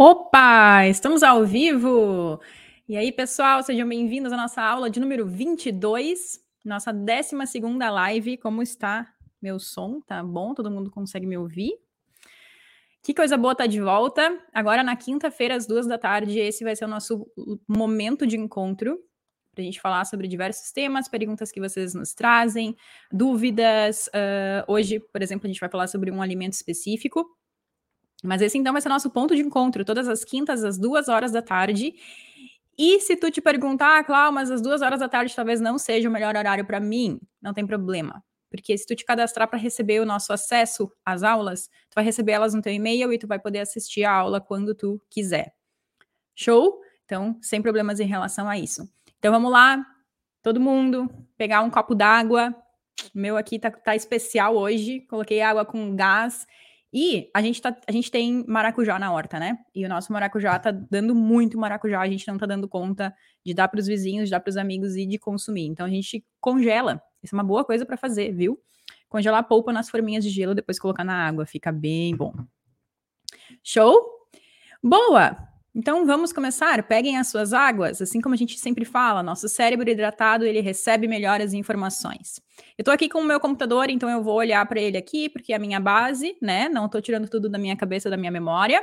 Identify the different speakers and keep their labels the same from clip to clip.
Speaker 1: Opa, estamos ao vivo! E aí, pessoal, sejam bem-vindos à nossa aula de número 22, nossa 12 live. Como está meu som? Tá bom? Todo mundo consegue me ouvir? Que coisa boa tá de volta. Agora, na quinta-feira, às duas da tarde, esse vai ser o nosso momento de encontro para a gente falar sobre diversos temas, perguntas que vocês nos trazem, dúvidas. Uh, hoje, por exemplo, a gente vai falar sobre um alimento específico mas esse então vai ser nosso ponto de encontro, todas as quintas, às duas horas da tarde. E se tu te perguntar, ah, Cláudio, mas as duas horas da tarde talvez não seja o melhor horário para mim, não tem problema. Porque se tu te cadastrar para receber o nosso acesso às aulas, tu vai receber elas no teu e-mail e tu vai poder assistir a aula quando tu quiser. Show? Então, sem problemas em relação a isso. Então vamos lá, todo mundo, pegar um copo d'água. O meu aqui tá, tá especial hoje. Coloquei água com gás e a gente, tá, a gente tem maracujá na horta, né? E o nosso maracujá tá dando muito maracujá, a gente não tá dando conta de dar para os vizinhos, de dar para os amigos e de consumir. Então a gente congela. Isso é uma boa coisa para fazer, viu? Congelar polpa nas forminhas de gelo, depois colocar na água, fica bem bom. Show? Boa! Então vamos começar. Peguem as suas águas, assim como a gente sempre fala, nosso cérebro hidratado ele recebe melhores informações. Eu estou aqui com o meu computador, então eu vou olhar para ele aqui porque é a minha base, né? Não estou tirando tudo da minha cabeça, da minha memória.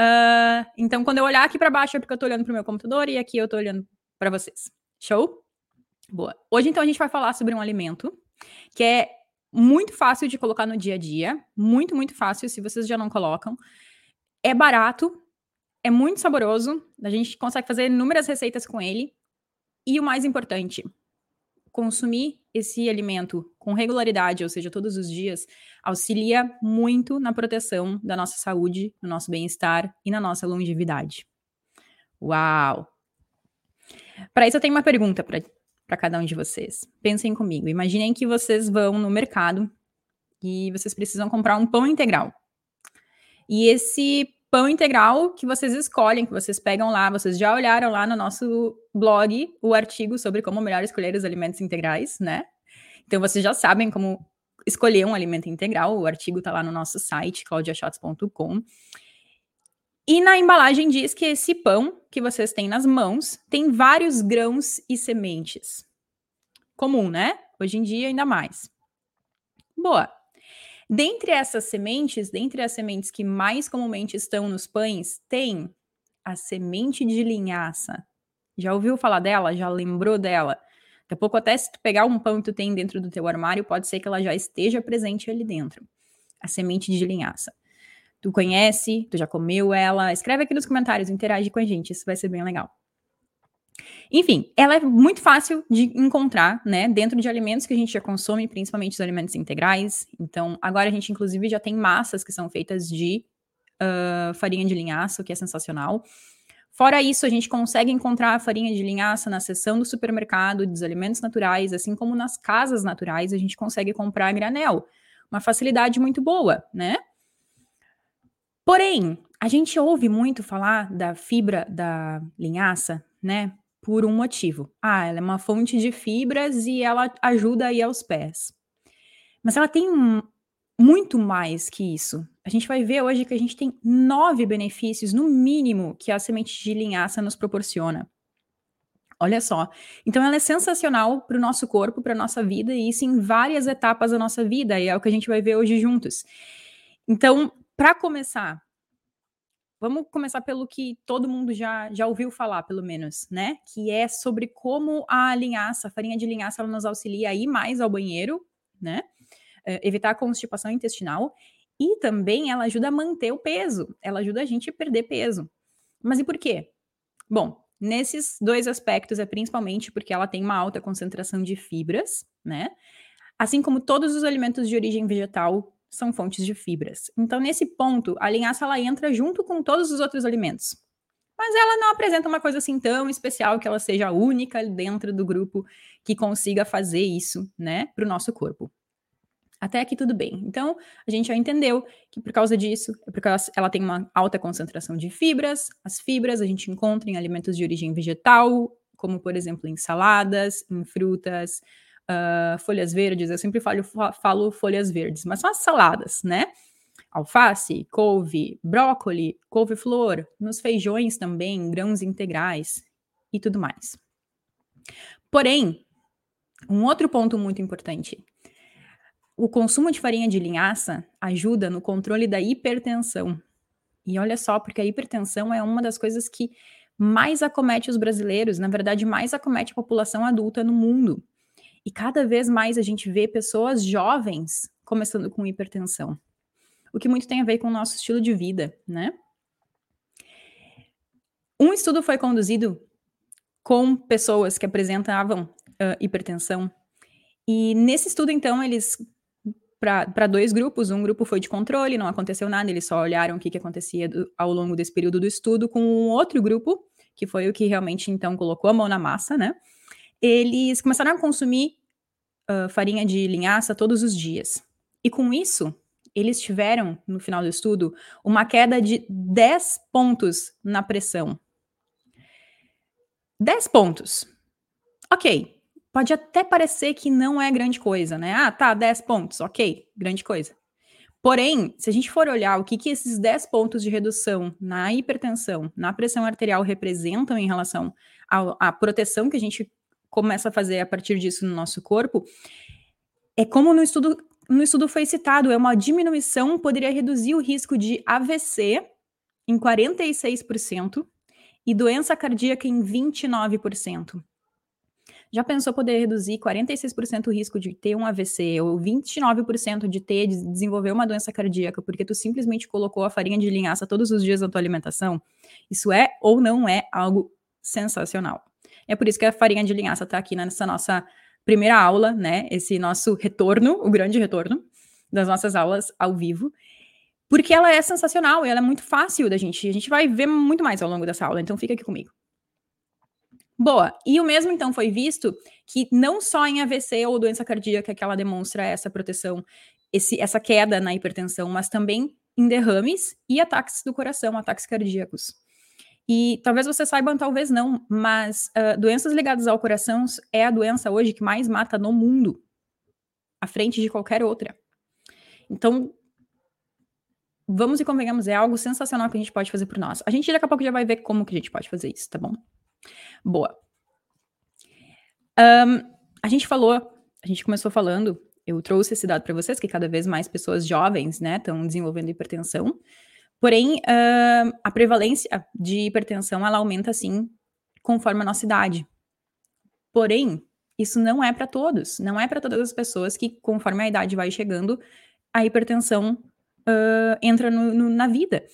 Speaker 1: Uh, então quando eu olhar aqui para baixo é porque eu estou olhando para o meu computador e aqui eu estou olhando para vocês. Show? Boa. Hoje então a gente vai falar sobre um alimento que é muito fácil de colocar no dia a dia, muito muito fácil se vocês já não colocam. É barato, é muito saboroso, a gente consegue fazer inúmeras receitas com ele. E o mais importante, consumir esse alimento com regularidade, ou seja, todos os dias, auxilia muito na proteção da nossa saúde, no nosso bem-estar e na nossa longevidade. Uau! Para isso, eu tenho uma pergunta para cada um de vocês. Pensem comigo. Imaginem que vocês vão no mercado e vocês precisam comprar um pão integral. E esse pão integral que vocês escolhem, que vocês pegam lá. Vocês já olharam lá no nosso blog o artigo sobre como melhor escolher os alimentos integrais, né? Então vocês já sabem como escolher um alimento integral. O artigo está lá no nosso site, claudiashots.com. E na embalagem diz que esse pão que vocês têm nas mãos tem vários grãos e sementes. Comum, né? Hoje em dia, ainda mais. Boa. Dentre essas sementes, dentre as sementes que mais comumente estão nos pães, tem a semente de linhaça. Já ouviu falar dela? Já lembrou dela? Daqui a pouco, até se tu pegar um pão que tu tem dentro do teu armário, pode ser que ela já esteja presente ali dentro. A semente de linhaça. Tu conhece? Tu já comeu ela? Escreve aqui nos comentários, interage com a gente, isso vai ser bem legal. Enfim, ela é muito fácil de encontrar, né, dentro de alimentos que a gente já consome, principalmente os alimentos integrais. Então, agora a gente, inclusive, já tem massas que são feitas de uh, farinha de linhaça, o que é sensacional. Fora isso, a gente consegue encontrar a farinha de linhaça na seção do supermercado dos alimentos naturais, assim como nas casas naturais, a gente consegue comprar a granel. Uma facilidade muito boa, né? Porém, a gente ouve muito falar da fibra da linhaça, né? Por um motivo. Ah, ela é uma fonte de fibras e ela ajuda aí aos pés. Mas ela tem um, muito mais que isso. A gente vai ver hoje que a gente tem nove benefícios, no mínimo, que a semente de linhaça nos proporciona. Olha só. Então, ela é sensacional para o nosso corpo, para a nossa vida, e isso em várias etapas da nossa vida, e é o que a gente vai ver hoje juntos. Então, para começar, Vamos começar pelo que todo mundo já, já ouviu falar, pelo menos, né? Que é sobre como a linhaça, a farinha de linhaça, ela nos auxilia a ir mais ao banheiro, né? É, evitar a constipação intestinal. E também ela ajuda a manter o peso. Ela ajuda a gente a perder peso. Mas e por quê? Bom, nesses dois aspectos é principalmente porque ela tem uma alta concentração de fibras, né? Assim como todos os alimentos de origem vegetal são fontes de fibras. Então, nesse ponto, a linhaça ela entra junto com todos os outros alimentos. Mas ela não apresenta uma coisa assim tão especial que ela seja única dentro do grupo que consiga fazer isso, né, para o nosso corpo. Até aqui tudo bem. Então, a gente já entendeu que por causa disso, é porque ela tem uma alta concentração de fibras. As fibras a gente encontra em alimentos de origem vegetal, como por exemplo em saladas, em frutas, uh, folhas verdes, eu sempre falo, falo folhas verdes, mas são as saladas, né? alface, couve, brócoli, couve-flor, nos feijões também, grãos integrais e tudo mais. Porém, um outro ponto muito importante. O consumo de farinha de linhaça ajuda no controle da hipertensão. E olha só, porque a hipertensão é uma das coisas que mais acomete os brasileiros, na verdade, mais acomete a população adulta no mundo. E cada vez mais a gente vê pessoas jovens começando com hipertensão. O que muito tem a ver com o nosso estilo de vida, né? Um estudo foi conduzido com pessoas que apresentavam uh, hipertensão. E nesse estudo, então, eles para dois grupos. Um grupo foi de controle, não aconteceu nada, eles só olharam o que, que acontecia do, ao longo desse período do estudo, com um outro grupo, que foi o que realmente então colocou a mão na massa, né? Eles começaram a consumir uh, farinha de linhaça todos os dias. E com isso, eles tiveram, no final do estudo, uma queda de 10 pontos na pressão. 10 pontos. Ok, pode até parecer que não é grande coisa, né? Ah, tá, 10 pontos, ok, grande coisa. Porém, se a gente for olhar o que, que esses 10 pontos de redução na hipertensão, na pressão arterial representam em relação à proteção que a gente começa a fazer a partir disso no nosso corpo, é como no estudo, no estudo foi citado, é uma diminuição, poderia reduzir o risco de AVC em 46% e doença cardíaca em 29%. Já pensou poder reduzir 46% o risco de ter um AVC ou 29% de ter de desenvolver uma doença cardíaca porque tu simplesmente colocou a farinha de linhaça todos os dias na tua alimentação? Isso é ou não é algo sensacional. É por isso que a farinha de linhaça está aqui nessa nossa primeira aula, né? Esse nosso retorno, o grande retorno das nossas aulas ao vivo, porque ela é sensacional e ela é muito fácil da gente. A gente vai ver muito mais ao longo dessa aula, então fica aqui comigo. Boa. E o mesmo então foi visto que não só em AVC ou doença cardíaca que ela demonstra essa proteção, esse, essa queda na hipertensão, mas também em derrames e ataques do coração, ataques cardíacos. E talvez você saiba, talvez não, mas uh, doenças ligadas ao coração é a doença hoje que mais mata no mundo, à frente de qualquer outra. Então, vamos e convenhamos, é algo sensacional que a gente pode fazer por nós. A gente daqui a pouco já vai ver como que a gente pode fazer isso, tá bom? Boa. Um, a gente falou, a gente começou falando, eu trouxe esse dado para vocês, que cada vez mais pessoas jovens, né, estão desenvolvendo hipertensão. Porém, uh, a prevalência de hipertensão, ela aumenta, sim, conforme a nossa idade. Porém, isso não é para todos, não é para todas as pessoas que, conforme a idade vai chegando, a hipertensão uh, entra no, no, na vida.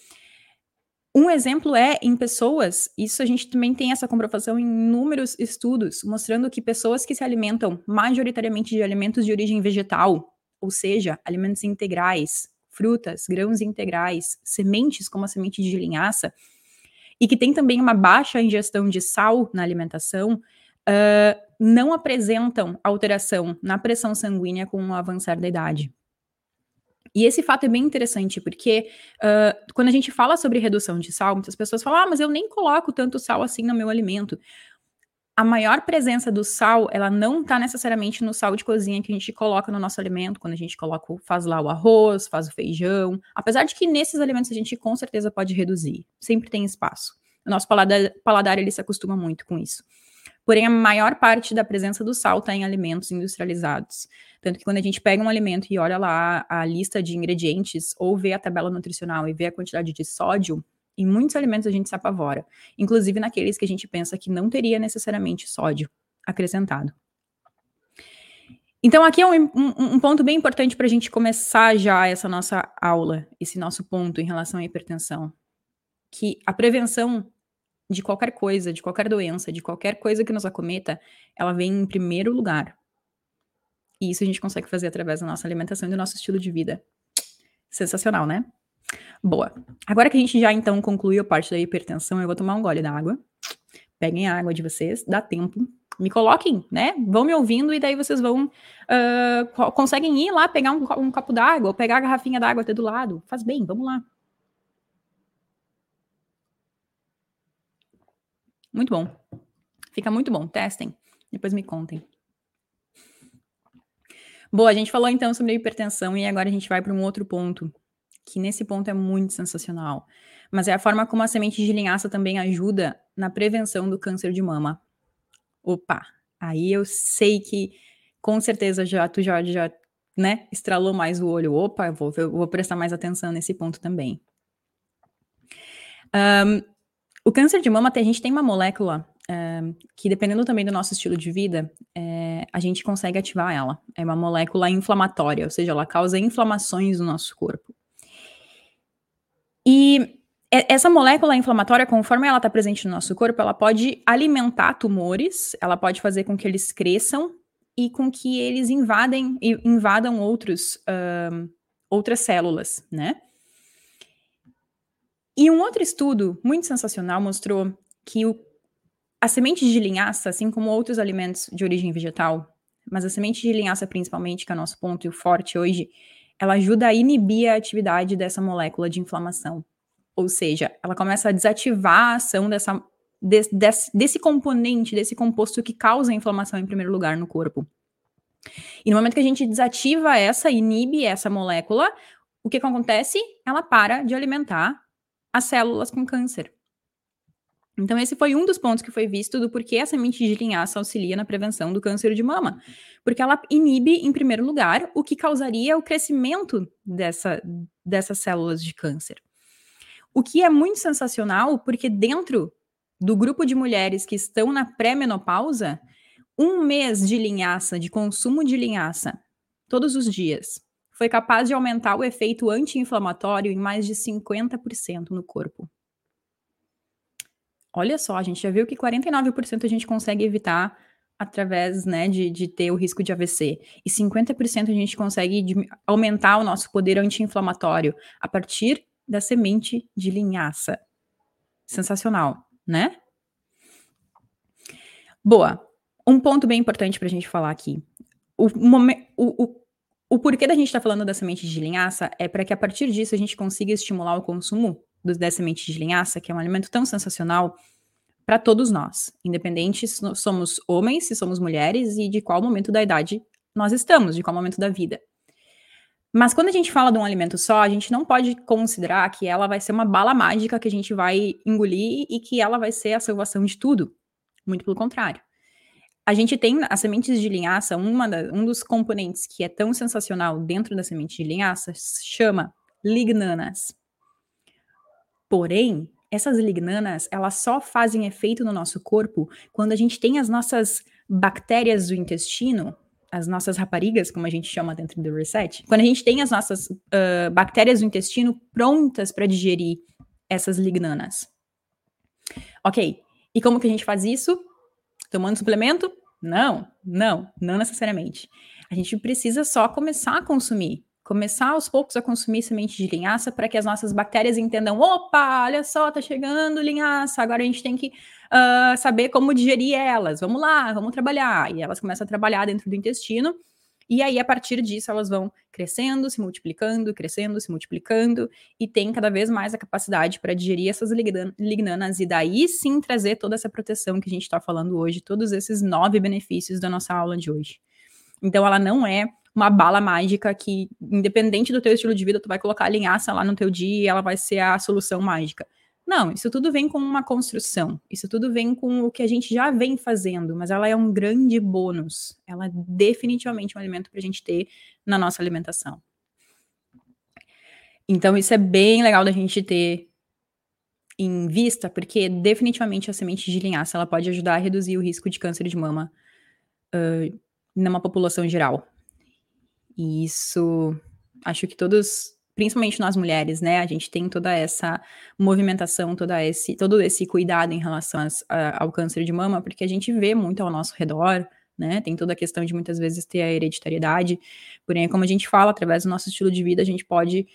Speaker 1: Um exemplo é em pessoas, isso a gente também tem essa comprovação em inúmeros estudos, mostrando que pessoas que se alimentam majoritariamente de alimentos de origem vegetal, ou seja, alimentos integrais, frutas, grãos integrais, sementes como a semente de linhaça, e que tem também uma baixa ingestão de sal na alimentação, uh, não apresentam alteração na pressão sanguínea com o avançar da idade. E esse fato é bem interessante, porque uh, quando a gente fala sobre redução de sal, muitas pessoas falam, ah, mas eu nem coloco tanto sal assim no meu alimento. A maior presença do sal, ela não está necessariamente no sal de cozinha que a gente coloca no nosso alimento, quando a gente coloca, faz lá o arroz, faz o feijão. Apesar de que nesses alimentos a gente com certeza pode reduzir, sempre tem espaço. O nosso paladar, paladar ele se acostuma muito com isso. Porém, a maior parte da presença do sal está em alimentos industrializados. Tanto que quando a gente pega um alimento e olha lá a lista de ingredientes, ou vê a tabela nutricional e vê a quantidade de sódio, em muitos alimentos a gente se apavora. Inclusive naqueles que a gente pensa que não teria necessariamente sódio acrescentado. Então, aqui é um, um, um ponto bem importante para a gente começar já essa nossa aula, esse nosso ponto em relação à hipertensão. Que a prevenção de qualquer coisa, de qualquer doença, de qualquer coisa que nos acometa, ela vem em primeiro lugar. E isso a gente consegue fazer através da nossa alimentação e do nosso estilo de vida. Sensacional, né? Boa. Agora que a gente já então concluiu a parte da hipertensão, eu vou tomar um gole d'água. Peguem a água de vocês, dá tempo. Me coloquem, né? Vão me ouvindo e daí vocês vão. Uh, conseguem ir lá pegar um, um copo d'água ou pegar a garrafinha d'água até do lado. Faz bem, vamos lá. Muito bom. Fica muito bom. Testem. Depois me contem. Boa, a gente falou então sobre a hipertensão e agora a gente vai para um outro ponto que nesse ponto é muito sensacional, mas é a forma como a semente de linhaça também ajuda na prevenção do câncer de mama. Opa, aí eu sei que com certeza já tu já, já né, estralou mais o olho. Opa, vou, vou prestar mais atenção nesse ponto também. Um, o câncer de mama, a gente tem uma molécula um, que, dependendo também do nosso estilo de vida, é, a gente consegue ativar ela. É uma molécula inflamatória, ou seja, ela causa inflamações no nosso corpo. E essa molécula inflamatória, conforme ela está presente no nosso corpo, ela pode alimentar tumores, ela pode fazer com que eles cresçam e com que eles invadem, invadam outros, uh, outras células, né? E um outro estudo muito sensacional mostrou que o, a semente de linhaça, assim como outros alimentos de origem vegetal, mas a semente de linhaça principalmente, que é o nosso ponto forte hoje, ela ajuda a inibir a atividade dessa molécula de inflamação. Ou seja, ela começa a desativar a ação dessa, desse, desse, desse componente, desse composto que causa a inflamação em primeiro lugar no corpo. E no momento que a gente desativa essa, inibe essa molécula, o que, que acontece? Ela para de alimentar as células com câncer. Então, esse foi um dos pontos que foi visto do porquê a semente de linhaça auxilia na prevenção do câncer de mama. Porque ela inibe, em primeiro lugar, o que causaria o crescimento dessa, dessas células de câncer. O que é muito sensacional, porque dentro do grupo de mulheres que estão na pré-menopausa, um mês de linhaça, de consumo de linhaça, todos os dias, foi capaz de aumentar o efeito anti-inflamatório em mais de 50% no corpo. Olha só, a gente já viu que 49% a gente consegue evitar através né, de, de ter o risco de AVC. E 50% a gente consegue aumentar o nosso poder anti-inflamatório a partir da semente de linhaça. Sensacional, né? Boa. Um ponto bem importante para a gente falar aqui. O, o, o, o porquê da gente estar tá falando da semente de linhaça é para que a partir disso a gente consiga estimular o consumo da semente de linhaça, que é um alimento tão sensacional para todos nós, independente se somos homens, se somos mulheres e de qual momento da idade nós estamos, de qual momento da vida. Mas quando a gente fala de um alimento só, a gente não pode considerar que ela vai ser uma bala mágica que a gente vai engolir e que ela vai ser a salvação de tudo. Muito pelo contrário. A gente tem as sementes de linhaça, uma da, um dos componentes que é tão sensacional dentro da semente de linhaça chama lignanas. Porém, essas lignanas, elas só fazem efeito no nosso corpo quando a gente tem as nossas bactérias do intestino as nossas raparigas, como a gente chama dentro do reset, quando a gente tem as nossas uh, bactérias do intestino prontas para digerir essas lignanas. Ok, e como que a gente faz isso? Tomando suplemento? Não, não, não necessariamente. A gente precisa só começar a consumir começar aos poucos a consumir semente de linhaça para que as nossas bactérias entendam: opa, olha só, tá chegando linhaça, agora a gente tem que uh, saber como digerir elas. Vamos lá, vamos trabalhar. E elas começam a trabalhar dentro do intestino. E aí, a partir disso, elas vão crescendo, se multiplicando, crescendo, se multiplicando, e tem cada vez mais a capacidade para digerir essas lignanas, e daí sim trazer toda essa proteção que a gente está falando hoje, todos esses nove benefícios da nossa aula de hoje. Então, ela não é uma bala mágica que, independente do teu estilo de vida, tu vai colocar a linhaça lá no teu dia e ela vai ser a solução mágica. Não, isso tudo vem com uma construção, isso tudo vem com o que a gente já vem fazendo, mas ela é um grande bônus. Ela é definitivamente um alimento para a gente ter na nossa alimentação. Então, isso é bem legal da gente ter em vista, porque definitivamente a semente de linhaça ela pode ajudar a reduzir o risco de câncer de mama uh, numa população geral. E isso, acho que todos, principalmente nós mulheres, né, a gente tem toda essa movimentação, toda esse, todo esse cuidado em relação a, ao câncer de mama, porque a gente vê muito ao nosso redor, né, tem toda a questão de muitas vezes ter a hereditariedade, porém, como a gente fala, através do nosso estilo de vida, a gente pode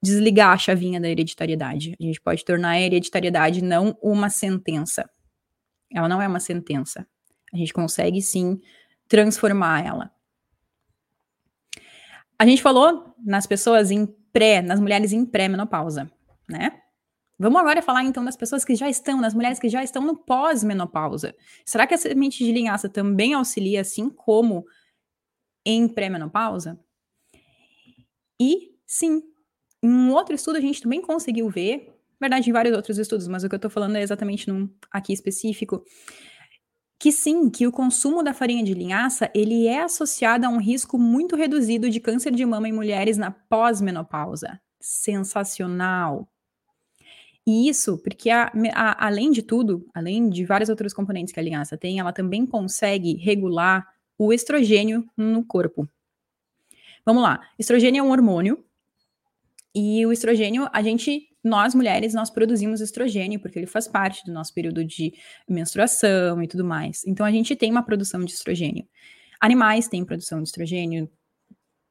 Speaker 1: desligar a chavinha da hereditariedade. A gente pode tornar a hereditariedade não uma sentença. Ela não é uma sentença. A gente consegue sim transformar ela. A gente falou nas pessoas em pré, nas mulheres em pré-menopausa, né? Vamos agora falar então das pessoas que já estão, das mulheres que já estão no pós-menopausa. Será que a semente de linhaça também auxilia, assim como em pré-menopausa? E sim, em um outro estudo a gente também conseguiu ver, na verdade em vários outros estudos, mas o que eu tô falando é exatamente num aqui específico, que sim, que o consumo da farinha de linhaça, ele é associado a um risco muito reduzido de câncer de mama em mulheres na pós-menopausa. Sensacional! E isso porque, a, a, além de tudo, além de vários outros componentes que a linhaça tem, ela também consegue regular o estrogênio no corpo. Vamos lá, estrogênio é um hormônio e o estrogênio, a gente, nós mulheres, nós produzimos estrogênio porque ele faz parte do nosso período de menstruação e tudo mais. Então a gente tem uma produção de estrogênio. Animais têm produção de estrogênio,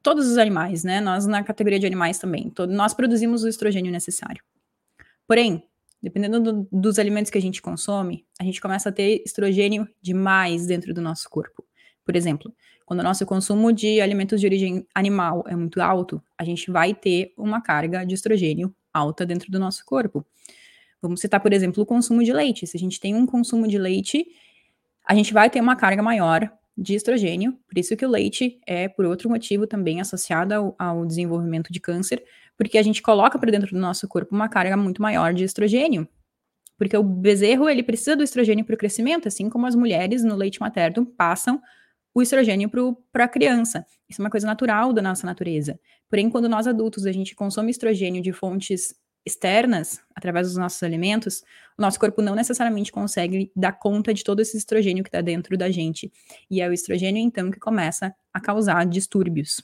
Speaker 1: todos os animais, né? Nós na categoria de animais também, todo, nós produzimos o estrogênio necessário. Porém, dependendo do, dos alimentos que a gente consome, a gente começa a ter estrogênio demais dentro do nosso corpo. Por exemplo, quando o nosso consumo de alimentos de origem animal é muito alto, a gente vai ter uma carga de estrogênio alta dentro do nosso corpo. Vamos citar, por exemplo, o consumo de leite. Se a gente tem um consumo de leite, a gente vai ter uma carga maior de estrogênio, por isso que o leite é, por outro motivo, também associado ao, ao desenvolvimento de câncer, porque a gente coloca para dentro do nosso corpo uma carga muito maior de estrogênio. Porque o bezerro, ele precisa do estrogênio para o crescimento, assim como as mulheres no leite materno passam o estrogênio para a criança. Isso é uma coisa natural da nossa natureza. Porém, quando nós adultos a gente consome estrogênio de fontes externas, através dos nossos alimentos, o nosso corpo não necessariamente consegue dar conta de todo esse estrogênio que está dentro da gente. E é o estrogênio, então, que começa a causar distúrbios.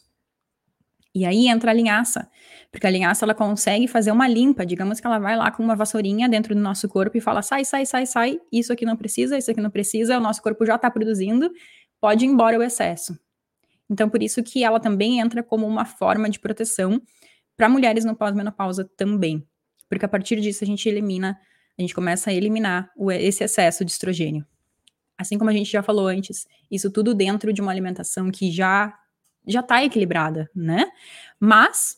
Speaker 1: E aí entra a linhaça, porque a linhaça ela consegue fazer uma limpa, digamos que ela vai lá com uma vassourinha dentro do nosso corpo e fala: sai, sai, sai, sai, isso aqui não precisa, isso aqui não precisa, o nosso corpo já está produzindo, pode ir embora o excesso. Então, por isso que ela também entra como uma forma de proteção para mulheres no pós-menopausa também. Porque a partir disso a gente elimina, a gente começa a eliminar o, esse excesso de estrogênio. Assim como a gente já falou antes, isso tudo dentro de uma alimentação que já já está equilibrada, né? Mas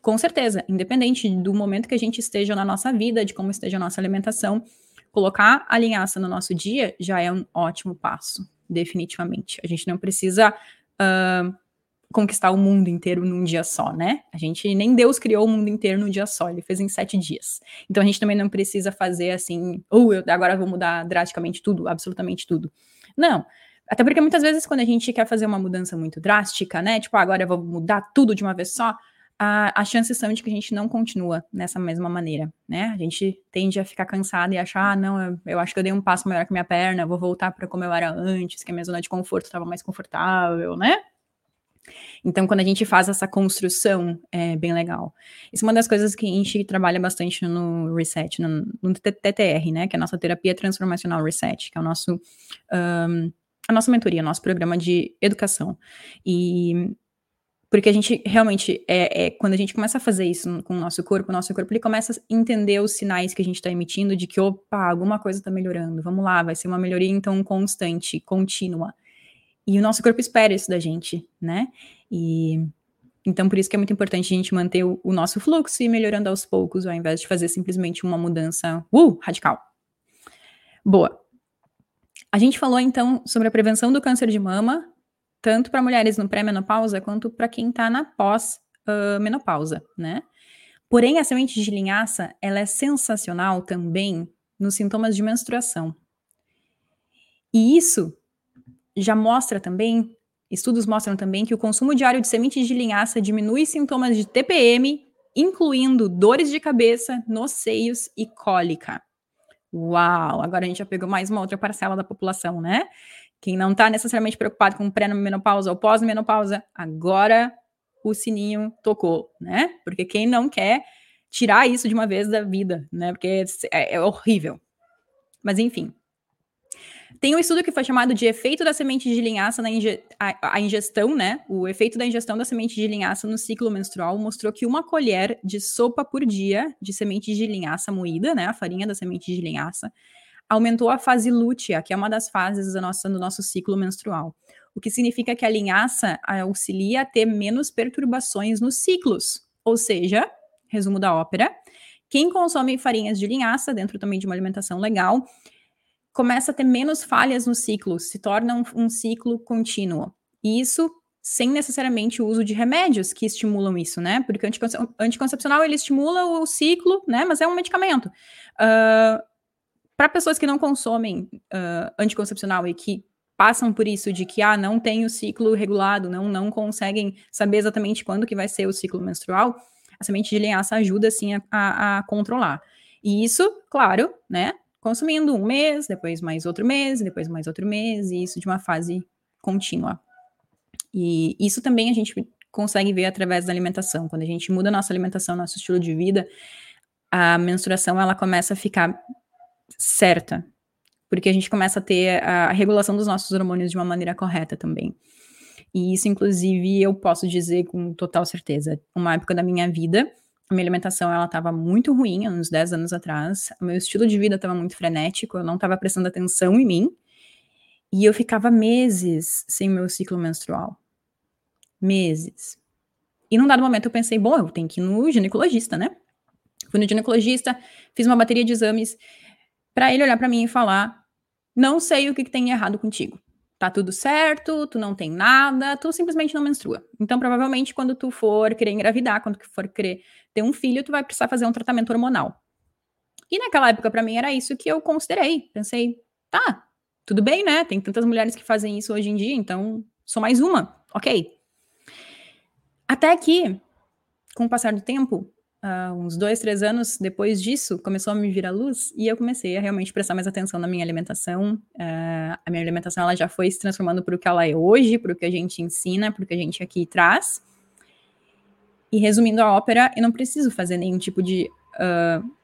Speaker 1: com certeza, independente do momento que a gente esteja na nossa vida, de como esteja a nossa alimentação, colocar a linhaça no nosso dia já é um ótimo passo definitivamente. A gente não precisa uh, conquistar o mundo inteiro num dia só, né? A gente nem Deus criou o mundo inteiro num dia só, ele fez em sete dias. Então a gente também não precisa fazer assim, ou uh, agora vou mudar drasticamente tudo, absolutamente tudo. Não. Até porque muitas vezes quando a gente quer fazer uma mudança muito drástica, né? Tipo, ah, agora eu vou mudar tudo de uma vez só, a, as chances são de que a gente não continua nessa mesma maneira, né? A gente tende a ficar cansado e achar, ah, não, eu, eu acho que eu dei um passo maior que minha perna, vou voltar para como eu era antes, que a minha zona de conforto estava mais confortável, né? Então, quando a gente faz essa construção, é bem legal. Isso é uma das coisas que a gente trabalha bastante no Reset, no, no TTR, né? Que é a nossa terapia transformacional Reset, que é o nosso. Um, a nossa mentoria, nosso programa de educação. E porque a gente realmente, é, é, quando a gente começa a fazer isso com o nosso corpo, o nosso corpo ele começa a entender os sinais que a gente está emitindo de que, opa, alguma coisa está melhorando, vamos lá, vai ser uma melhoria então constante, contínua. E o nosso corpo espera isso da gente, né? E então por isso que é muito importante a gente manter o, o nosso fluxo e ir melhorando aos poucos, ao invés de fazer simplesmente uma mudança uh, radical. Boa. A gente falou então sobre a prevenção do câncer de mama, tanto para mulheres no pré-menopausa quanto para quem está na pós-menopausa, né? Porém, a semente de linhaça, ela é sensacional também nos sintomas de menstruação. E isso já mostra também, estudos mostram também que o consumo diário de sementes de linhaça diminui sintomas de TPM, incluindo dores de cabeça, nos seios e cólica. Uau! Agora a gente já pegou mais uma outra parcela da população, né? Quem não está necessariamente preocupado com pré-menopausa ou pós-menopausa, agora o sininho tocou, né? Porque quem não quer tirar isso de uma vez da vida, né? Porque é, é horrível. Mas enfim. Tem um estudo que foi chamado de efeito da semente de linhaça na inge a, a ingestão, né? O efeito da ingestão da semente de linhaça no ciclo menstrual mostrou que uma colher de sopa por dia de semente de linhaça moída, né? A farinha da semente de linhaça, aumentou a fase lútea, que é uma das fases da nossa, do nosso ciclo menstrual. O que significa que a linhaça auxilia a ter menos perturbações nos ciclos. Ou seja, resumo da ópera, quem consome farinhas de linhaça, dentro também de uma alimentação legal, começa a ter menos falhas no ciclo, se torna um, um ciclo contínuo. E isso sem necessariamente o uso de remédios que estimulam isso, né? Porque o anticoncepcional ele estimula o ciclo, né? Mas é um medicamento. Uh, Para pessoas que não consomem uh, anticoncepcional e que passam por isso de que ah, não tem o ciclo regulado, não não conseguem saber exatamente quando que vai ser o ciclo menstrual, a semente de linhaça ajuda sim a, a, a controlar. E isso, claro, né? Consumindo um mês, depois mais outro mês, depois mais outro mês, e isso de uma fase contínua. E isso também a gente consegue ver através da alimentação. Quando a gente muda a nossa alimentação, nosso estilo de vida, a menstruação ela começa a ficar certa, porque a gente começa a ter a regulação dos nossos hormônios de uma maneira correta também. E isso, inclusive, eu posso dizer com total certeza. Uma época da minha vida, a minha alimentação ela estava muito ruim, uns 10 anos atrás. O meu estilo de vida estava muito frenético, eu não estava prestando atenção em mim. E eu ficava meses sem meu ciclo menstrual meses. E num dado momento eu pensei, bom, eu tenho que ir no ginecologista, né? Fui no ginecologista, fiz uma bateria de exames para ele olhar para mim e falar: "Não sei o que, que tem errado contigo. Tá tudo certo, tu não tem nada, tu simplesmente não menstrua. Então, provavelmente, quando tu for querer engravidar, quando for querer ter um filho, tu vai precisar fazer um tratamento hormonal. E naquela época, para mim, era isso que eu considerei. Pensei, tá, tudo bem, né? Tem tantas mulheres que fazem isso hoje em dia, então sou mais uma, ok. Até que, com o passar do tempo, uh, uns dois, três anos depois disso, começou a me vir a luz e eu comecei a realmente prestar mais atenção na minha alimentação. Uh, a minha alimentação ela já foi se transformando para o que ela é hoje, para o que a gente ensina, para o que a gente aqui traz. E resumindo a ópera, eu não preciso fazer nenhum tipo de uh.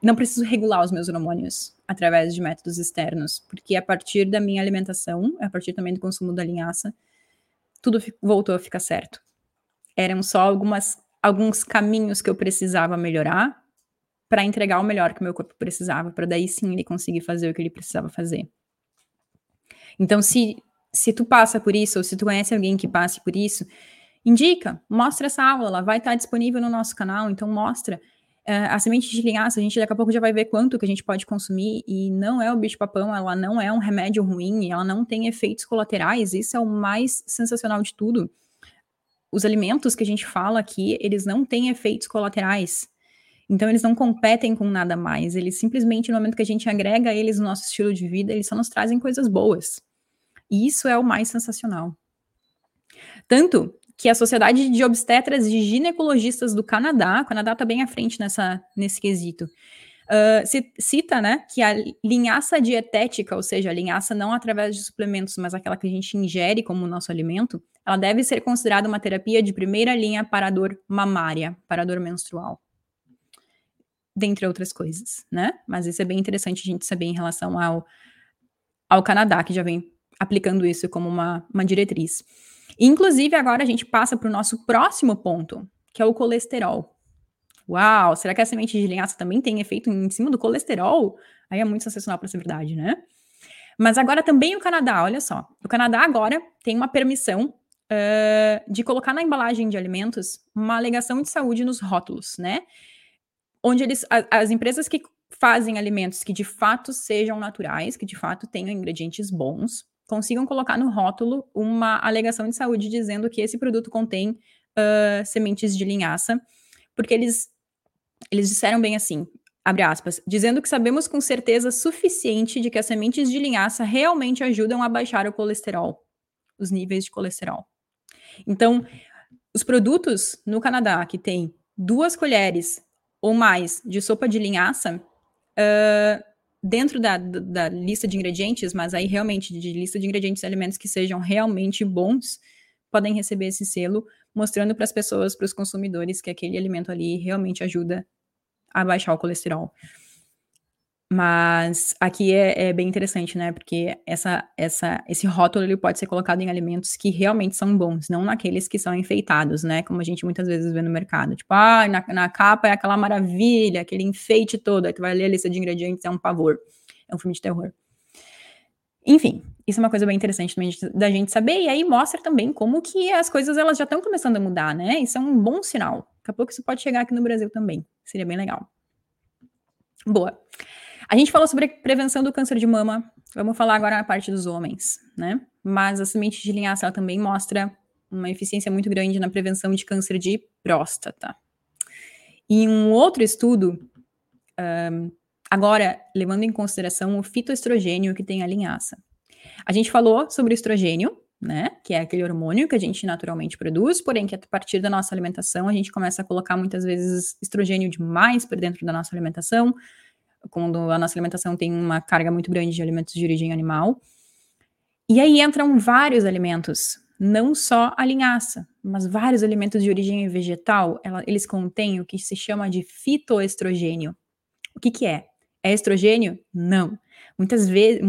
Speaker 1: Não preciso regular os meus hormônios através de métodos externos, porque a partir da minha alimentação, a partir também do consumo da linhaça, tudo voltou a ficar certo. Eram só algumas, alguns caminhos que eu precisava melhorar para entregar o melhor que meu corpo precisava, para daí sim ele conseguir fazer o que ele precisava fazer. Então, se, se tu passa por isso, ou se tu conhece alguém que passe por isso, indica, mostra essa aula, ela vai estar disponível no nosso canal, então mostra Uh, a semente de linhaça, a gente daqui a pouco já vai ver quanto que a gente pode consumir e não é o bicho-papão, ela não é um remédio ruim, ela não tem efeitos colaterais, isso é o mais sensacional de tudo. Os alimentos que a gente fala aqui, eles não têm efeitos colaterais. Então, eles não competem com nada mais. Eles simplesmente, no momento que a gente agrega eles no nosso estilo de vida, eles só nos trazem coisas boas. E isso é o mais sensacional. Tanto que a Sociedade de Obstetras e Ginecologistas do Canadá, o Canadá está bem à frente nessa, nesse quesito, uh, cita né, que a linhaça dietética, ou seja, a linhaça não através de suplementos, mas aquela que a gente ingere como nosso alimento, ela deve ser considerada uma terapia de primeira linha para a dor mamária, para a dor menstrual. Dentre outras coisas, né? Mas isso é bem interessante a gente saber em relação ao, ao Canadá, que já vem aplicando isso como uma, uma diretriz. Inclusive, agora a gente passa para o nosso próximo ponto, que é o colesterol. Uau, será que a semente de linhaça também tem efeito em cima do colesterol? Aí é muito sensacional para ser verdade, né? Mas agora também o Canadá, olha só. O Canadá agora tem uma permissão uh, de colocar na embalagem de alimentos uma alegação de saúde nos rótulos, né? Onde eles, a, as empresas que fazem alimentos que de fato sejam naturais, que de fato tenham ingredientes bons, consigam colocar no rótulo uma alegação de saúde dizendo que esse produto contém uh, sementes de linhaça, porque eles, eles disseram bem assim, abre aspas, dizendo que sabemos com certeza suficiente de que as sementes de linhaça realmente ajudam a baixar o colesterol, os níveis de colesterol. Então, os produtos no Canadá que tem duas colheres ou mais de sopa de linhaça, uh, dentro da, da, lista de ingredientes, mas aí realmente de lista de ingredientes alimentos que sejam realmente bons, podem receber esse selo, mostrando para as pessoas, para os consumidores, que aquele alimento ali realmente ajuda a baixar o colesterol. Mas aqui é, é, bem interessante, né? Porque essa, essa, esse rótulo ele pode ser colocado em alimentos que realmente são bons, não naqueles que são enfeitados, né? Como a gente muitas vezes vê no mercado. Tipo, ah, na, na capa é aquela maravilha, aquele enfeite todo. Aí tu vai ler a lista de ingredientes, é um pavor. É um filme de terror. Enfim, isso é uma coisa bem interessante também da gente saber. E aí mostra também como que as coisas elas já estão começando a mudar, né? Isso é um bom sinal. Daqui a pouco isso pode chegar aqui no Brasil também. Seria bem legal. Boa. A gente falou sobre prevenção do câncer de mama. Vamos falar agora na parte dos homens, né? Mas a semente de linhaça ela também mostra uma eficiência muito grande na prevenção de câncer de próstata. E um outro estudo, um, agora levando em consideração o fitoestrogênio que tem a linhaça. A gente falou sobre o estrogênio, né? Que é aquele hormônio que a gente naturalmente produz, porém que a partir da nossa alimentação a gente começa a colocar muitas vezes estrogênio demais para dentro da nossa alimentação, quando a nossa alimentação tem uma carga muito grande de alimentos de origem animal. E aí entram vários alimentos, não só a linhaça, mas vários alimentos de origem vegetal, ela, eles contêm o que se chama de fitoestrogênio. O que, que é? É estrogênio? Não. Muitas vezes,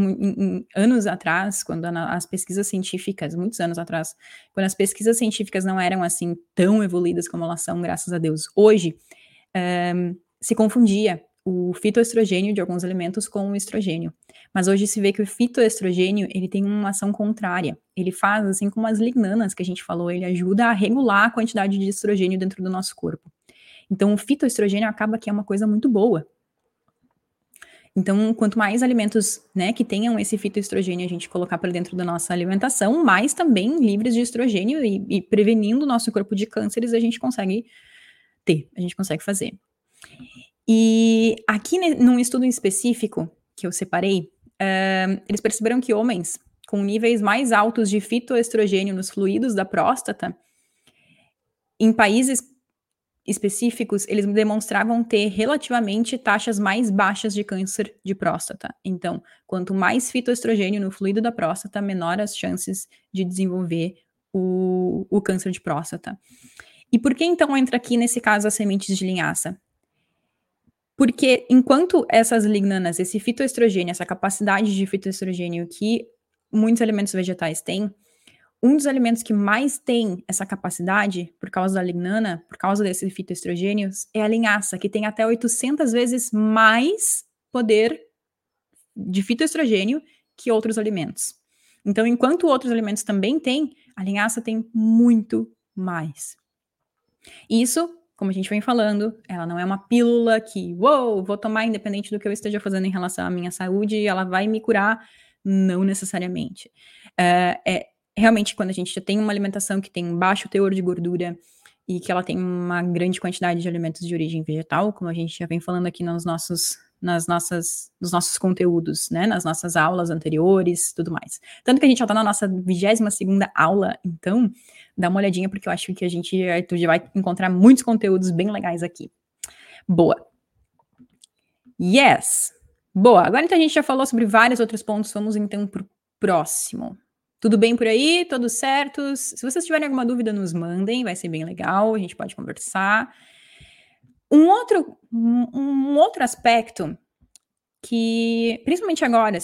Speaker 1: anos atrás, quando as pesquisas científicas, muitos anos atrás, quando as pesquisas científicas não eram assim tão evoluídas como elas são, graças a Deus, hoje, um, se confundia o fitoestrogênio de alguns alimentos com o estrogênio. Mas hoje se vê que o fitoestrogênio, ele tem uma ação contrária. Ele faz, assim como as lignanas que a gente falou, ele ajuda a regular a quantidade de estrogênio dentro do nosso corpo. Então, o fitoestrogênio acaba que é uma coisa muito boa. Então, quanto mais alimentos, né, que tenham esse fitoestrogênio a gente colocar para dentro da nossa alimentação, mais também livres de estrogênio e, e prevenindo o nosso corpo de cânceres a gente consegue ter, a gente consegue fazer. E aqui num estudo específico que eu separei, uh, eles perceberam que homens com níveis mais altos de fitoestrogênio nos fluidos da próstata, em países específicos, eles demonstravam ter relativamente taxas mais baixas de câncer de próstata. Então, quanto mais fitoestrogênio no fluido da próstata, menor as chances de desenvolver o, o câncer de próstata. E por que então entra aqui nesse caso as sementes de linhaça? Porque enquanto essas lignanas, esse fitoestrogênio, essa capacidade de fitoestrogênio que muitos alimentos vegetais têm, um dos alimentos que mais tem essa capacidade, por causa da lignana, por causa desse fitoestrogênio, é a linhaça, que tem até 800 vezes mais poder de fitoestrogênio que outros alimentos. Então, enquanto outros alimentos também têm, a linhaça tem muito mais. Isso como a gente vem falando, ela não é uma pílula que, uou, vou tomar independente do que eu esteja fazendo em relação à minha saúde, ela vai me curar. Não necessariamente. Uh, é realmente quando a gente já tem uma alimentação que tem baixo teor de gordura e que ela tem uma grande quantidade de alimentos de origem vegetal, como a gente já vem falando aqui nos nossos nas nossas, nos nossos conteúdos, né, nas nossas aulas anteriores, tudo mais. Tanto que a gente já tá na nossa 22 segunda aula, então dá uma olhadinha, porque eu acho que a gente já vai encontrar muitos conteúdos bem legais aqui. Boa. Yes! Boa, agora então a gente já falou sobre vários outros pontos, vamos então pro próximo. Tudo bem por aí? Tudo certo? Se vocês tiverem alguma dúvida, nos mandem, vai ser bem legal, a gente pode conversar. Um outro, um outro aspecto que, principalmente agora,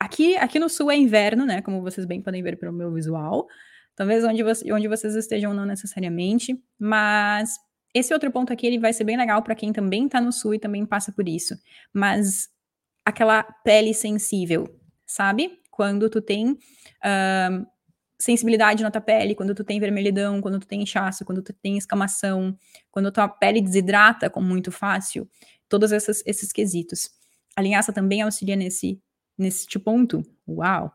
Speaker 1: aqui, aqui no sul é inverno, né? Como vocês bem podem ver pelo meu visual. Talvez onde, você, onde vocês estejam não necessariamente, mas esse outro ponto aqui ele vai ser bem legal para quem também está no sul e também passa por isso. Mas aquela pele sensível, sabe? Quando tu tem uh, sensibilidade na tua pele, quando tu tem vermelhidão, quando tu tem inchaço, quando tu tem escamação, quando tua pele desidrata com muito fácil, todos esses, quesitos. A linhaça também auxilia nesse, nesse ponto. Uau!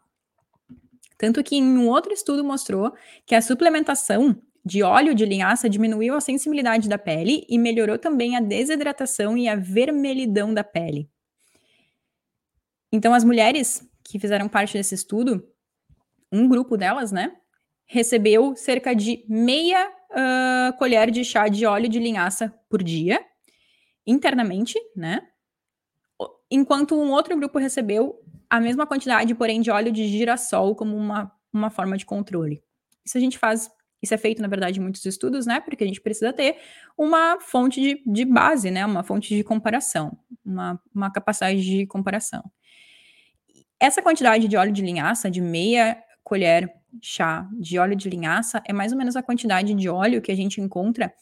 Speaker 1: Tanto que em um outro estudo mostrou que a suplementação de óleo de linhaça diminuiu a sensibilidade da pele e melhorou também a desidratação e a vermelhidão da pele. Então, as mulheres que fizeram parte desse estudo, um grupo delas, né, recebeu cerca de meia uh, colher de chá de óleo de linhaça por dia, internamente, né? Enquanto um outro grupo recebeu a mesma quantidade, porém, de óleo de girassol como uma, uma forma de controle. Isso a gente faz, isso é feito, na verdade, em muitos estudos, né? Porque a gente precisa ter uma fonte de, de base, né? Uma fonte de comparação, uma, uma capacidade de comparação. Essa quantidade de óleo de linhaça, de meia colher chá de óleo de linhaça é mais ou menos a quantidade de óleo que a gente encontra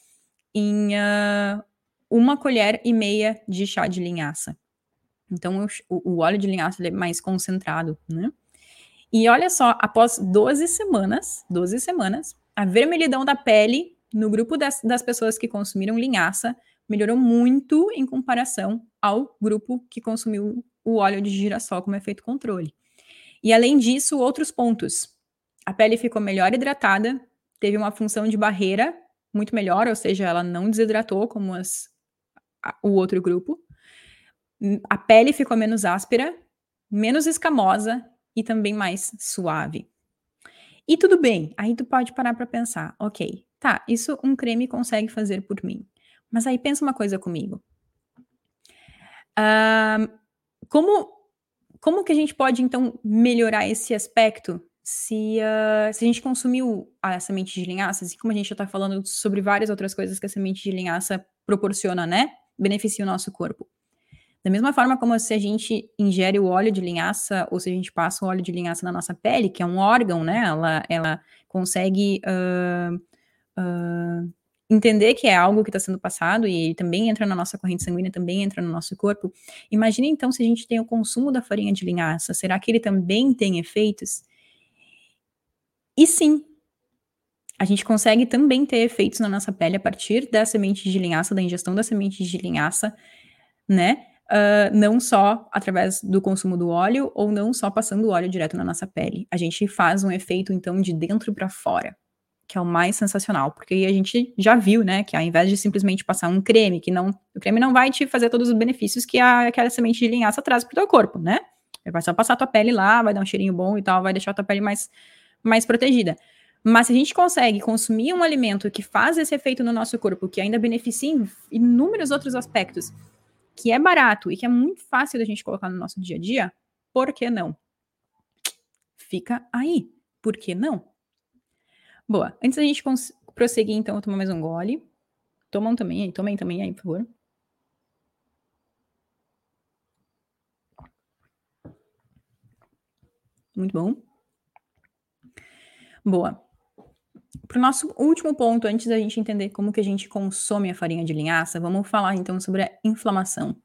Speaker 1: em uh, uma colher e meia de chá de linhaça. Então, o, o óleo de linhaça é mais concentrado, né? E olha só, após 12 semanas, 12 semanas, a vermelhidão da pele no grupo das, das pessoas que consumiram linhaça melhorou muito em comparação ao grupo que consumiu o óleo de girassol como efeito controle. E além disso, outros pontos. A pele ficou melhor hidratada, teve uma função de barreira muito melhor, ou seja, ela não desidratou como as, a, o outro grupo. A pele ficou menos áspera, menos escamosa e também mais suave. E tudo bem, aí tu pode parar para pensar, ok, tá, isso um creme consegue fazer por mim. Mas aí pensa uma coisa comigo. Uh, como, como que a gente pode, então, melhorar esse aspecto se, uh, se a gente consumiu a semente de linhaça, assim como a gente já está falando sobre várias outras coisas que a semente de linhaça proporciona, né? Beneficia o nosso corpo. Da mesma forma como se a gente ingere o óleo de linhaça, ou se a gente passa o óleo de linhaça na nossa pele, que é um órgão, né? Ela, ela consegue uh, uh, entender que é algo que está sendo passado e também entra na nossa corrente sanguínea, também entra no nosso corpo. Imagine então se a gente tem o consumo da farinha de linhaça, será que ele também tem efeitos? E sim, a gente consegue também ter efeitos na nossa pele a partir da semente de linhaça, da ingestão da semente de linhaça, né? uh, não só através do consumo do óleo ou não só passando o óleo direto na nossa pele. A gente faz um efeito, então, de dentro para fora, que é o mais sensacional, porque a gente já viu, né, que ao invés de simplesmente passar um creme, que não, o creme não vai te fazer todos os benefícios que a, aquela semente de linhaça traz pro teu corpo, né? Vai só passar a tua pele lá, vai dar um cheirinho bom e tal, vai deixar a tua pele mais, mais protegida. Mas se a gente consegue consumir um alimento que faz esse efeito no nosso corpo, que ainda beneficia em inúmeros outros aspectos, que é barato e que é muito fácil da gente colocar no nosso dia a dia, por que não? Fica aí. Por que não? Boa. Antes da gente prosseguir, então, eu tomo mais um gole. Tomam também aí, tomem também aí, por favor. Muito bom. Boa. Para o nosso último ponto, antes da gente entender como que a gente consome a farinha de linhaça, vamos falar então sobre a inflamação.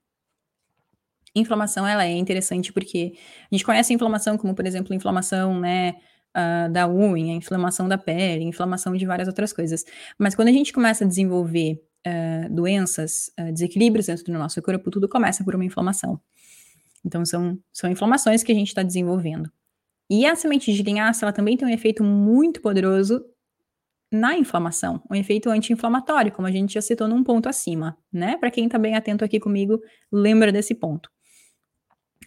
Speaker 1: Inflamação, ela é interessante porque a gente conhece a inflamação como, por exemplo, inflamação, né, uh, da unha, inflamação da pele, inflamação de várias outras coisas. Mas quando a gente começa a desenvolver uh, doenças, uh, desequilíbrios dentro do nosso corpo, tudo começa por uma inflamação. Então, são, são inflamações que a gente está desenvolvendo. E a semente de linhaça, ela também tem um efeito muito poderoso na inflamação, um efeito anti-inflamatório, como a gente já citou num ponto acima, né? Para quem está bem atento aqui comigo, lembra desse ponto.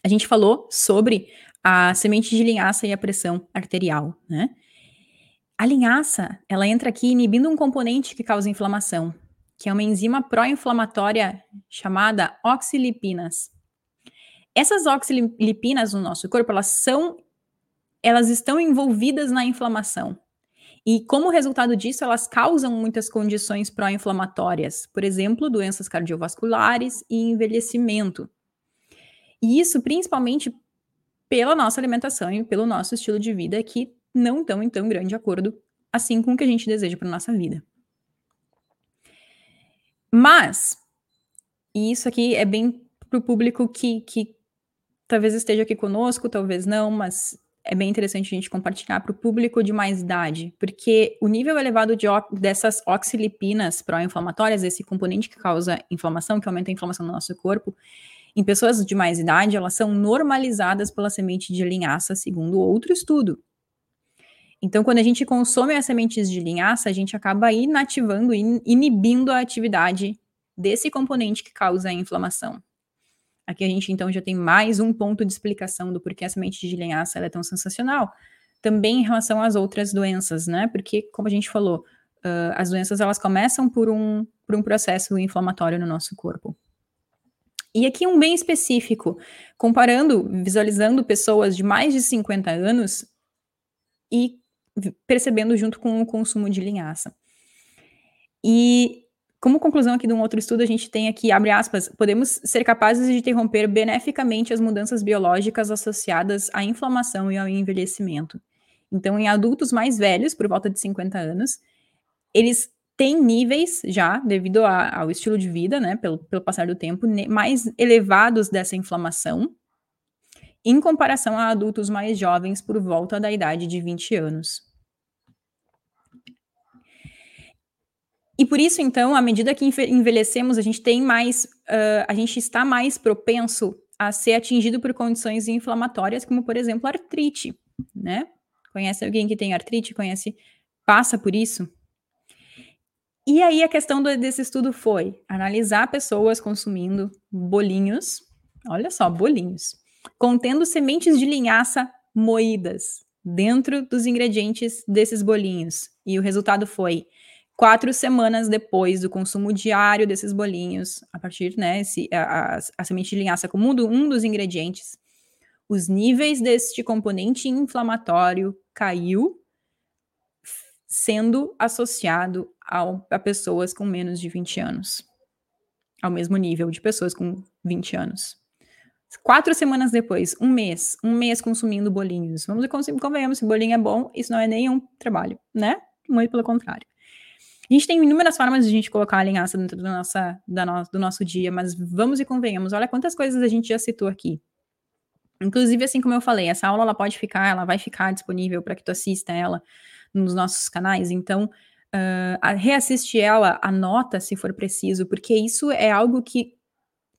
Speaker 1: A gente falou sobre a semente de linhaça e a pressão arterial, né? A linhaça, ela entra aqui inibindo um componente que causa inflamação, que é uma enzima pró-inflamatória chamada oxilipinas. Essas oxilipinas no nosso corpo, elas são elas estão envolvidas na inflamação. E como resultado disso, elas causam muitas condições pró-inflamatórias, por exemplo, doenças cardiovasculares e envelhecimento. E isso principalmente pela nossa alimentação e pelo nosso estilo de vida que não estão em tão grande acordo assim com o que a gente deseja para nossa vida. Mas, e isso aqui é bem para o público que, que talvez esteja aqui conosco, talvez não, mas é bem interessante a gente compartilhar para o público de mais idade, porque o nível elevado de, dessas oxilipinas pró-inflamatórias, esse componente que causa inflamação, que aumenta a inflamação no nosso corpo, em pessoas de mais idade, elas são normalizadas pela semente de linhaça, segundo outro estudo. Então, quando a gente consome as sementes de linhaça, a gente acaba inativando, inibindo a atividade desse componente que causa a inflamação. Aqui a gente então já tem mais um ponto de explicação do porquê a semente de linhaça é tão sensacional. Também em relação às outras doenças, né? Porque, como a gente falou, uh, as doenças elas começam por um, por um processo inflamatório no nosso corpo. E aqui um bem específico, comparando, visualizando pessoas de mais de 50 anos e percebendo junto com o consumo de linhaça. E como conclusão aqui de um outro estudo, a gente tem aqui, abre aspas, podemos ser capazes de interromper beneficamente as mudanças biológicas associadas à inflamação e ao envelhecimento. Então, em adultos mais velhos, por volta de 50 anos, eles têm níveis já, devido a, ao estilo de vida, né, pelo, pelo passar do tempo, mais elevados dessa inflamação, em comparação a adultos mais jovens por volta da idade de 20 anos. E por isso, então, à medida que envelhecemos, a gente tem mais, uh, a gente está mais propenso a ser atingido por condições inflamatórias, como por exemplo artrite, né? Conhece alguém que tem artrite? Conhece, passa por isso? E aí a questão do, desse estudo foi analisar pessoas consumindo bolinhos, olha só, bolinhos, contendo sementes de linhaça moídas dentro dos ingredientes desses bolinhos. E o resultado foi quatro semanas depois do consumo diário desses bolinhos, a partir, né, se, a, a, a, semente de linhaça como um, do, um dos ingredientes, os níveis deste componente inflamatório caiu, sendo associado ao, a pessoas com menos de 20 anos, ao mesmo nível de pessoas com 20 anos. Quatro semanas depois, um mês, um mês consumindo bolinhos. Vamos convenhamos, se bolinho é bom, isso não é nenhum trabalho, né? Muito pelo contrário. A gente tem inúmeras formas de a gente colocar a linhaça dentro do, nossa, da no, do nosso dia, mas vamos e convenhamos, olha quantas coisas a gente já citou aqui. Inclusive, assim como eu falei, essa aula ela pode ficar, ela vai ficar disponível para que tu assista ela nos nossos canais, então uh, reassiste ela, anota se for preciso, porque isso é algo que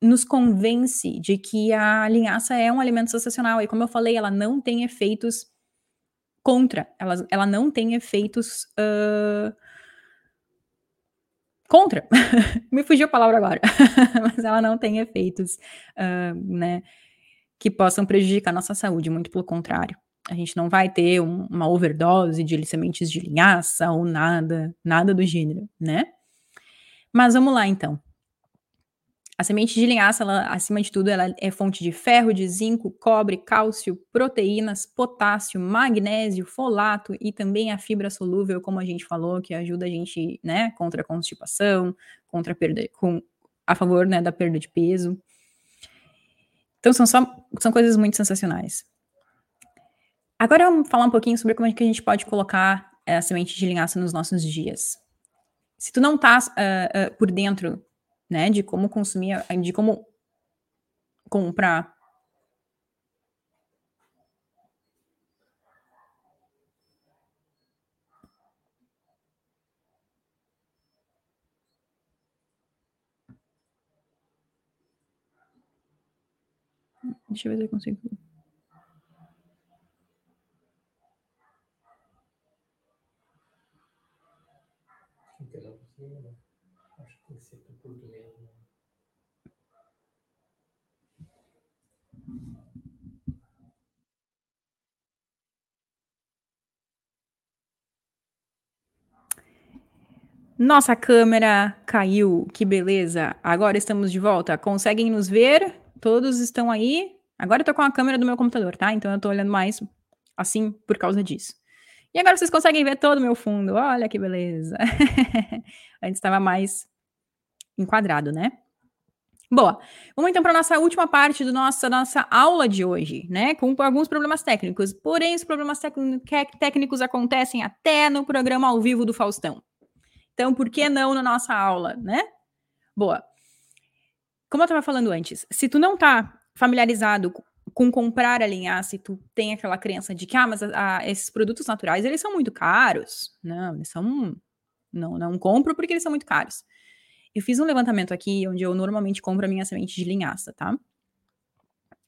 Speaker 1: nos convence de que a linhaça é um alimento sensacional, e como eu falei, ela não tem efeitos contra, ela, ela não tem efeitos uh, contra. Me fugiu a palavra agora. Mas ela não tem efeitos, uh, né, que possam prejudicar a nossa saúde, muito pelo contrário. A gente não vai ter um, uma overdose de sementes de linhaça ou nada, nada do gênero, né? Mas vamos lá então. A semente de linhaça, ela, acima de tudo, ela é fonte de ferro, de zinco, cobre, cálcio, proteínas, potássio, magnésio, folato e também a fibra solúvel, como a gente falou, que ajuda a gente, né, contra a constipação, contra a perda, com, a favor, né, da perda de peso. Então são só são coisas muito sensacionais. Agora vamos falar um pouquinho sobre como é que a gente pode colocar a semente de linhaça nos nossos dias. Se tu não tá uh, uh, por dentro né, de como consumir, de como comprar. Deixa eu ver se eu consigo. Nossa câmera caiu, que beleza. Agora estamos de volta. Conseguem nos ver? Todos estão aí? Agora eu tô com a câmera do meu computador, tá? Então eu tô olhando mais assim por causa disso. E agora vocês conseguem ver todo o meu fundo. Olha que beleza. Antes estava mais enquadrado, né? Boa. Vamos então para a nossa última parte do nossa, nossa aula de hoje, né? Com alguns problemas técnicos. Porém, os problemas técnicos acontecem até no programa ao vivo do Faustão. Então, por que não na nossa aula, né? Boa. Como eu estava falando antes, se tu não tá familiarizado com comprar linhaça e tu tem aquela crença de que, ah, mas a, a, esses produtos naturais, eles são muito caros. Não, eles são... Não, não compro porque eles são muito caros. Eu fiz um levantamento aqui onde eu normalmente compro a minha semente de linhaça, tá?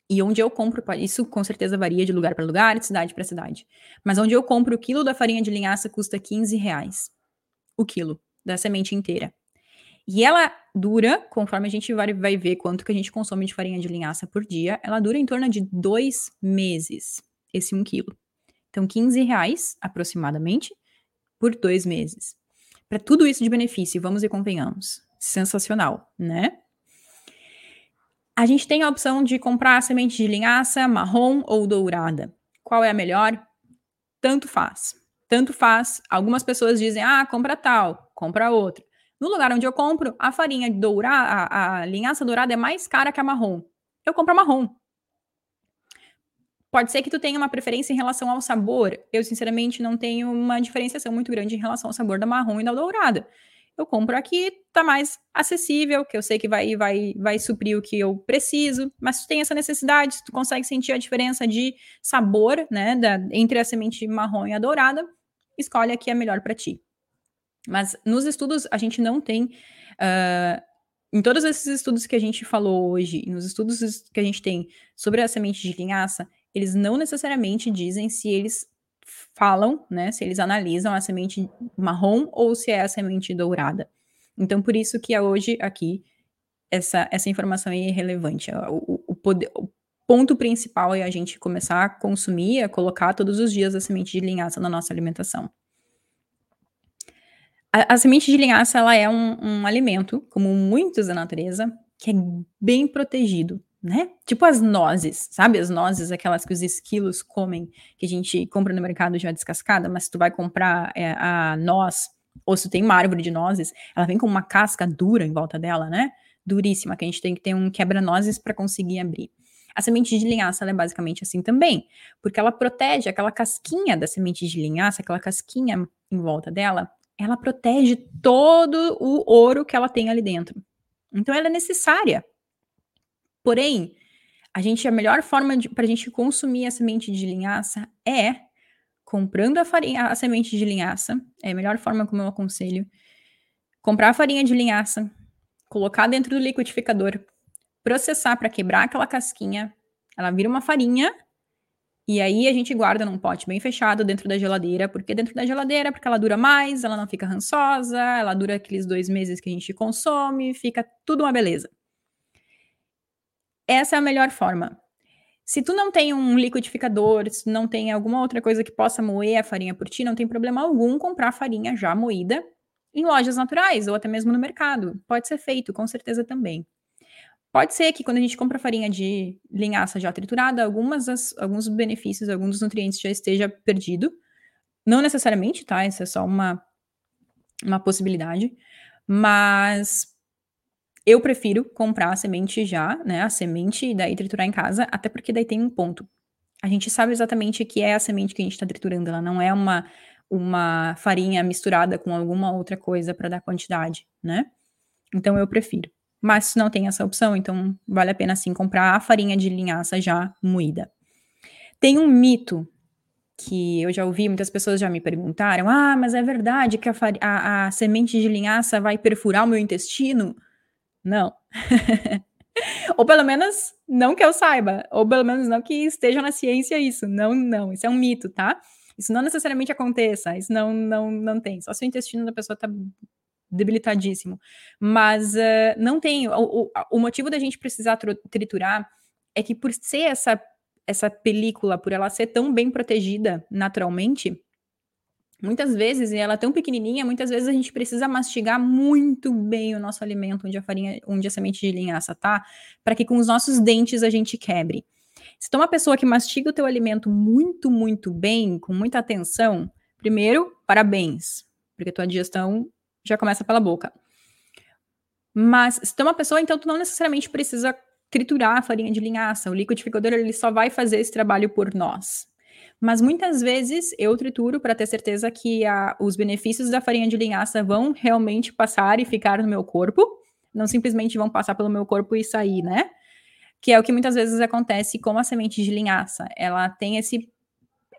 Speaker 1: E onde eu compro, isso com certeza varia de lugar para lugar, de cidade para cidade. Mas onde eu compro o quilo da farinha de linhaça custa 15 reais o quilo da semente inteira. E ela dura, conforme a gente vai, vai ver quanto que a gente consome de farinha de linhaça por dia, ela dura em torno de dois meses, esse um quilo. Então, 15 reais, aproximadamente, por dois meses. Para tudo isso de benefício, vamos e convenhamos. Sensacional, né? A gente tem a opção de comprar semente de linhaça marrom ou dourada. Qual é a melhor? Tanto faz tanto faz. Algumas pessoas dizem, ah, compra tal, compra outra. No lugar onde eu compro, a farinha dourada, a, a linhaça dourada é mais cara que a marrom. Eu compro a marrom. Pode ser que tu tenha uma preferência em relação ao sabor. Eu, sinceramente, não tenho uma diferenciação muito grande em relação ao sabor da marrom e da dourada. Eu compro aqui, tá mais acessível, que eu sei que vai, vai, vai suprir o que eu preciso, mas tu tem essa necessidade, tu consegue sentir a diferença de sabor, né, da, entre a semente marrom e a dourada, escolhe a que é melhor para ti. Mas nos estudos a gente não tem uh, em todos esses estudos que a gente falou hoje, nos estudos que a gente tem sobre a semente de linhaça, eles não necessariamente dizem se eles falam, né, se eles analisam a semente marrom ou se é a semente dourada. Então, por isso que hoje aqui essa, essa informação é irrelevante. O, o, poder, o ponto principal é a gente começar a consumir, a colocar todos os dias a semente de linhaça na nossa alimentação. A, a semente de linhaça ela é um, um alimento, como muitos da natureza, que é bem protegido né? Tipo as nozes, sabe? As nozes, aquelas que os esquilos comem, que a gente compra no mercado já descascada, mas se tu vai comprar é, a noz, ou se tem uma árvore de nozes, ela vem com uma casca dura em volta dela, né? Duríssima, que a gente tem que ter um quebra-nozes para conseguir abrir. A semente de linhaça é basicamente assim também, porque ela protege aquela casquinha da semente de linhaça, aquela casquinha em volta dela, ela protege todo o ouro que ela tem ali dentro. Então ela é necessária Porém, a gente a melhor forma para a gente consumir a semente de linhaça é comprando a farinha, a semente de linhaça. É a melhor forma como eu aconselho. Comprar a farinha de linhaça, colocar dentro do liquidificador, processar para quebrar aquela casquinha, ela vira uma farinha e aí a gente guarda num pote bem fechado dentro da geladeira, porque dentro da geladeira, porque ela dura mais, ela não fica rançosa, ela dura aqueles dois meses que a gente consome, fica tudo uma beleza. Essa é a melhor forma. Se tu não tem um liquidificador, se não tem alguma outra coisa que possa moer a farinha por ti, não tem problema algum comprar farinha já moída em lojas naturais ou até mesmo no mercado. Pode ser feito, com certeza também. Pode ser que quando a gente compra farinha de linhaça já triturada, algumas das, alguns benefícios, alguns dos nutrientes já esteja perdido. Não necessariamente, tá? Isso é só uma, uma possibilidade. Mas eu prefiro comprar a semente já, né? A semente e daí triturar em casa, até porque daí tem um ponto. A gente sabe exatamente que é a semente que a gente está triturando, ela não é uma, uma farinha misturada com alguma outra coisa para dar quantidade, né? Então eu prefiro. Mas não tem essa opção, então vale a pena sim comprar a farinha de linhaça já moída. Tem um mito que eu já ouvi, muitas pessoas já me perguntaram: ah, mas é verdade que a, a, a semente de linhaça vai perfurar o meu intestino? Não. ou pelo menos não que eu saiba, ou pelo menos não que esteja na ciência isso. Não, não, isso é um mito, tá? Isso não necessariamente aconteça, isso não, não, não tem. Só se o intestino da pessoa tá debilitadíssimo. Mas uh, não tem. O, o, o, motivo da gente precisar triturar é que por ser essa, essa película, por ela ser tão bem protegida naturalmente, Muitas vezes, e ela é tão pequenininha, muitas vezes a gente precisa mastigar muito bem o nosso alimento, onde a farinha, onde a semente de linhaça tá, para que com os nossos dentes a gente quebre. Se tu é uma pessoa que mastiga o teu alimento muito, muito bem, com muita atenção, primeiro, parabéns, porque tua digestão já começa pela boca. Mas se tu é uma pessoa, então tu não necessariamente precisa triturar a farinha de linhaça, o liquidificador ele só vai fazer esse trabalho por nós. Mas muitas vezes eu trituro para ter certeza que a, os benefícios da farinha de linhaça vão realmente passar e ficar no meu corpo, não simplesmente vão passar pelo meu corpo e sair, né? Que é o que muitas vezes acontece com a semente de linhaça. Ela tem esse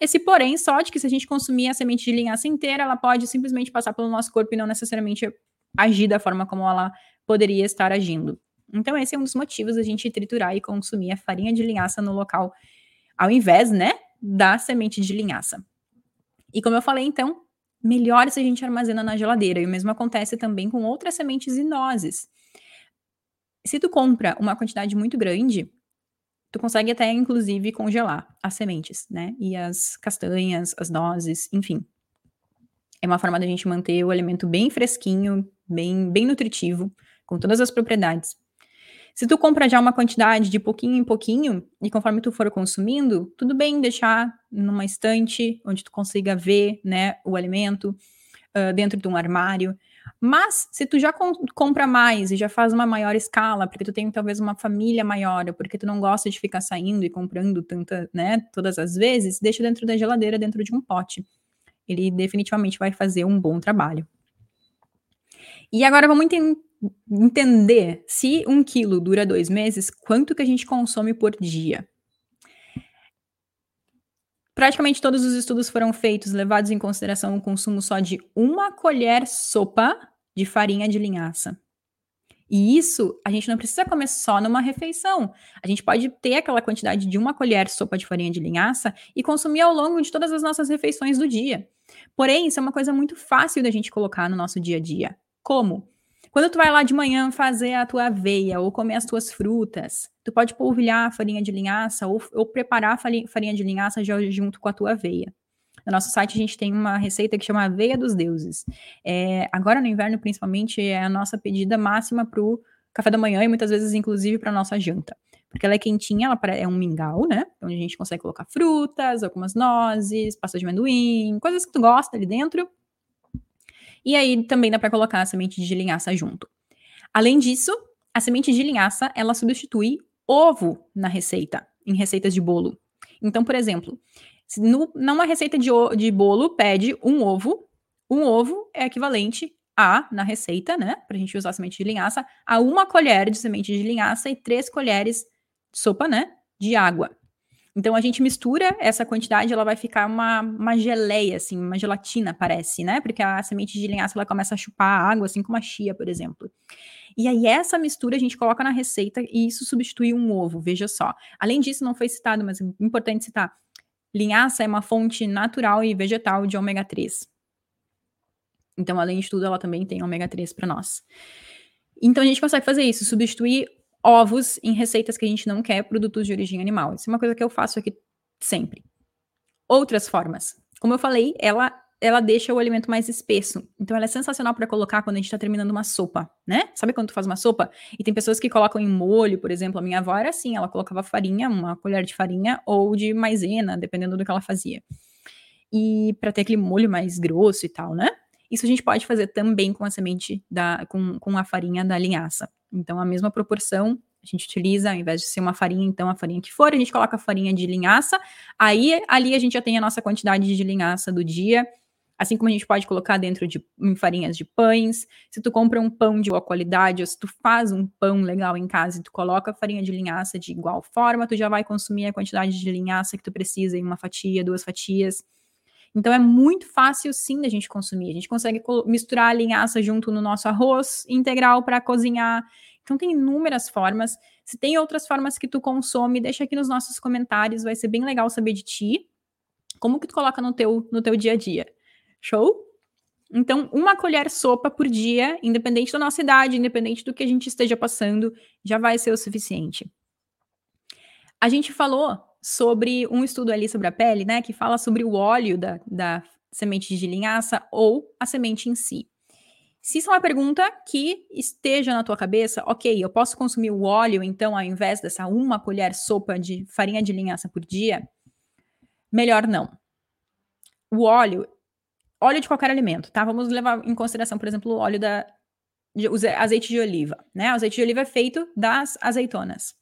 Speaker 1: esse porém só de que se a gente consumir a semente de linhaça inteira, ela pode simplesmente passar pelo nosso corpo e não necessariamente agir da forma como ela poderia estar agindo. Então, esse é um dos motivos da gente triturar e consumir a farinha de linhaça no local, ao invés, né, da semente de linhaça. E como eu falei, então, melhor se a gente armazena na geladeira. E o mesmo acontece também com outras sementes e nozes. Se tu compra uma quantidade muito grande, tu consegue até, inclusive, congelar as sementes, né? E as castanhas, as nozes, enfim. É uma forma da gente manter o alimento bem fresquinho, bem, bem nutritivo, com todas as propriedades. Se tu compra já uma quantidade de pouquinho em pouquinho, e conforme tu for consumindo, tudo bem deixar numa estante onde tu consiga ver, né, o alimento, uh, dentro de um armário. Mas se tu já com compra mais e já faz uma maior escala, porque tu tem talvez uma família maior, ou porque tu não gosta de ficar saindo e comprando tanta, né, todas as vezes, deixa dentro da geladeira, dentro de um pote. Ele definitivamente vai fazer um bom trabalho. E agora vamos entender se um quilo dura dois meses, quanto que a gente consome por dia. Praticamente todos os estudos foram feitos, levados em consideração o consumo só de uma colher sopa de farinha de linhaça. E isso a gente não precisa comer só numa refeição. A gente pode ter aquela quantidade de uma colher sopa de farinha de linhaça e consumir ao longo de todas as nossas refeições do dia. Porém, isso é uma coisa muito fácil da gente colocar no nosso dia a dia. Como? Quando tu vai lá de manhã fazer a tua aveia ou comer as tuas frutas, tu pode polvilhar a farinha de linhaça ou, ou preparar a farinha de linhaça junto com a tua aveia. No nosso site a gente tem uma receita que chama Aveia dos Deuses. É, agora no inverno, principalmente, é a nossa pedida máxima para o café da manhã e muitas vezes, inclusive, para nossa janta. Porque ela é quentinha, ela é um mingau, né? Onde a gente consegue colocar frutas, algumas nozes, pasta de amendoim, coisas que tu gosta ali dentro. E aí também dá para colocar a semente de linhaça junto. Além disso, a semente de linhaça, ela substitui ovo na receita, em receitas de bolo. Então, por exemplo, no, numa receita de, de bolo, pede um ovo. Um ovo é equivalente a, na receita, né? Pra gente usar semente de linhaça, a uma colher de semente de linhaça e três colheres de sopa, né? De água. Então a gente mistura essa quantidade, ela vai ficar uma, uma geleia, assim, uma gelatina, parece, né? Porque a semente de linhaça ela começa a chupar a água, assim como a chia, por exemplo. E aí essa mistura a gente coloca na receita e isso substitui um ovo, veja só. Além disso, não foi citado, mas é importante citar, Linhaça é uma fonte natural e vegetal de ômega 3. Então, além de tudo, ela também tem ômega 3 para nós. Então, a gente consegue fazer isso, substituir ovos em receitas que a gente não quer produtos de origem animal. Isso é uma coisa que eu faço aqui sempre. Outras formas. Como eu falei, ela ela deixa o alimento mais espesso. Então ela é sensacional para colocar quando a gente está terminando uma sopa, né? Sabe quando tu faz uma sopa e tem pessoas que colocam em molho, por exemplo, a minha avó era assim, ela colocava farinha, uma colher de farinha ou de maisena, dependendo do que ela fazia. E para ter aquele molho mais grosso e tal, né? Isso a gente pode fazer também com a semente da com, com a farinha da linhaça. Então a mesma proporção a gente utiliza, ao invés de ser uma farinha, então a farinha que for, a gente coloca a farinha de linhaça. Aí ali a gente já tem a nossa quantidade de linhaça do dia Assim como a gente pode colocar dentro de farinhas de pães. Se tu compra um pão de boa qualidade, ou se tu faz um pão legal em casa e tu coloca farinha de linhaça de igual forma, tu já vai consumir a quantidade de linhaça que tu precisa em uma fatia, duas fatias. Então é muito fácil sim da gente consumir. A gente consegue misturar a linhaça junto no nosso arroz integral para cozinhar. Então tem inúmeras formas. Se tem outras formas que tu consome, deixa aqui nos nossos comentários, vai ser bem legal saber de ti. Como que tu coloca no teu no teu dia a dia? Show? Então, uma colher sopa por dia, independente da nossa idade, independente do que a gente esteja passando, já vai ser o suficiente. A gente falou sobre um estudo ali sobre a pele, né, que fala sobre o óleo da, da semente de linhaça ou a semente em si. Se isso é uma pergunta que esteja na tua cabeça, ok, eu posso consumir o óleo, então, ao invés dessa uma colher sopa de farinha de linhaça por dia? Melhor não. O óleo óleo de qualquer alimento, tá? Vamos levar em consideração, por exemplo, o óleo da de, azeite de oliva, né? O azeite de oliva é feito das azeitonas.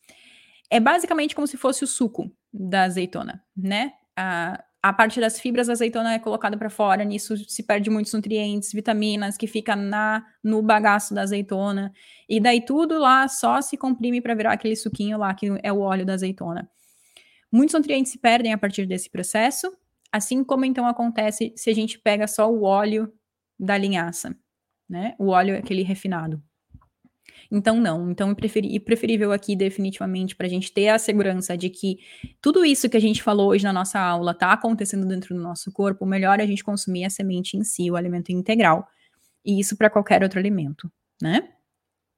Speaker 1: É basicamente como se fosse o suco da azeitona, né? A, a parte das fibras da azeitona é colocada para fora, nisso se perde muitos nutrientes, vitaminas que fica na no bagaço da azeitona, e daí tudo lá só se comprime para virar aquele suquinho lá que é o óleo da azeitona. Muitos nutrientes se perdem a partir desse processo, Assim como então acontece se a gente pega só o óleo da linhaça, né? O óleo aquele refinado. Então, não. Então, é preferível aqui, definitivamente, para a gente ter a segurança de que tudo isso que a gente falou hoje na nossa aula está acontecendo dentro do nosso corpo, melhor é a gente consumir a semente em si, o alimento integral. E isso para qualquer outro alimento, né?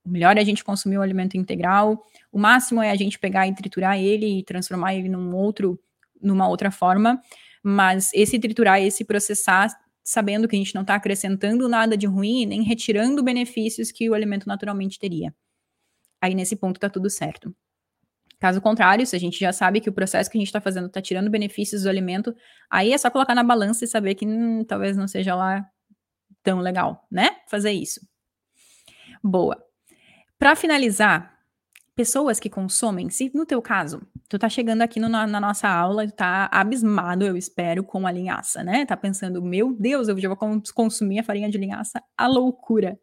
Speaker 1: O melhor é a gente consumir o alimento integral. O máximo é a gente pegar e triturar ele e transformar ele num outro, numa outra forma. Mas esse triturar, esse processar, sabendo que a gente não está acrescentando nada de ruim, nem retirando benefícios que o alimento naturalmente teria. Aí nesse ponto está tudo certo. Caso contrário, se a gente já sabe que o processo que a gente está fazendo está tirando benefícios do alimento, aí é só colocar na balança e saber que hum, talvez não seja lá tão legal, né? Fazer isso. Boa. Para finalizar, pessoas que consomem, se no teu caso, tu tá chegando aqui no, na, na, nossa aula e tá abismado, eu espero, com a linhaça, né? Tá pensando, meu Deus, eu já vou consumir a farinha de linhaça, a loucura.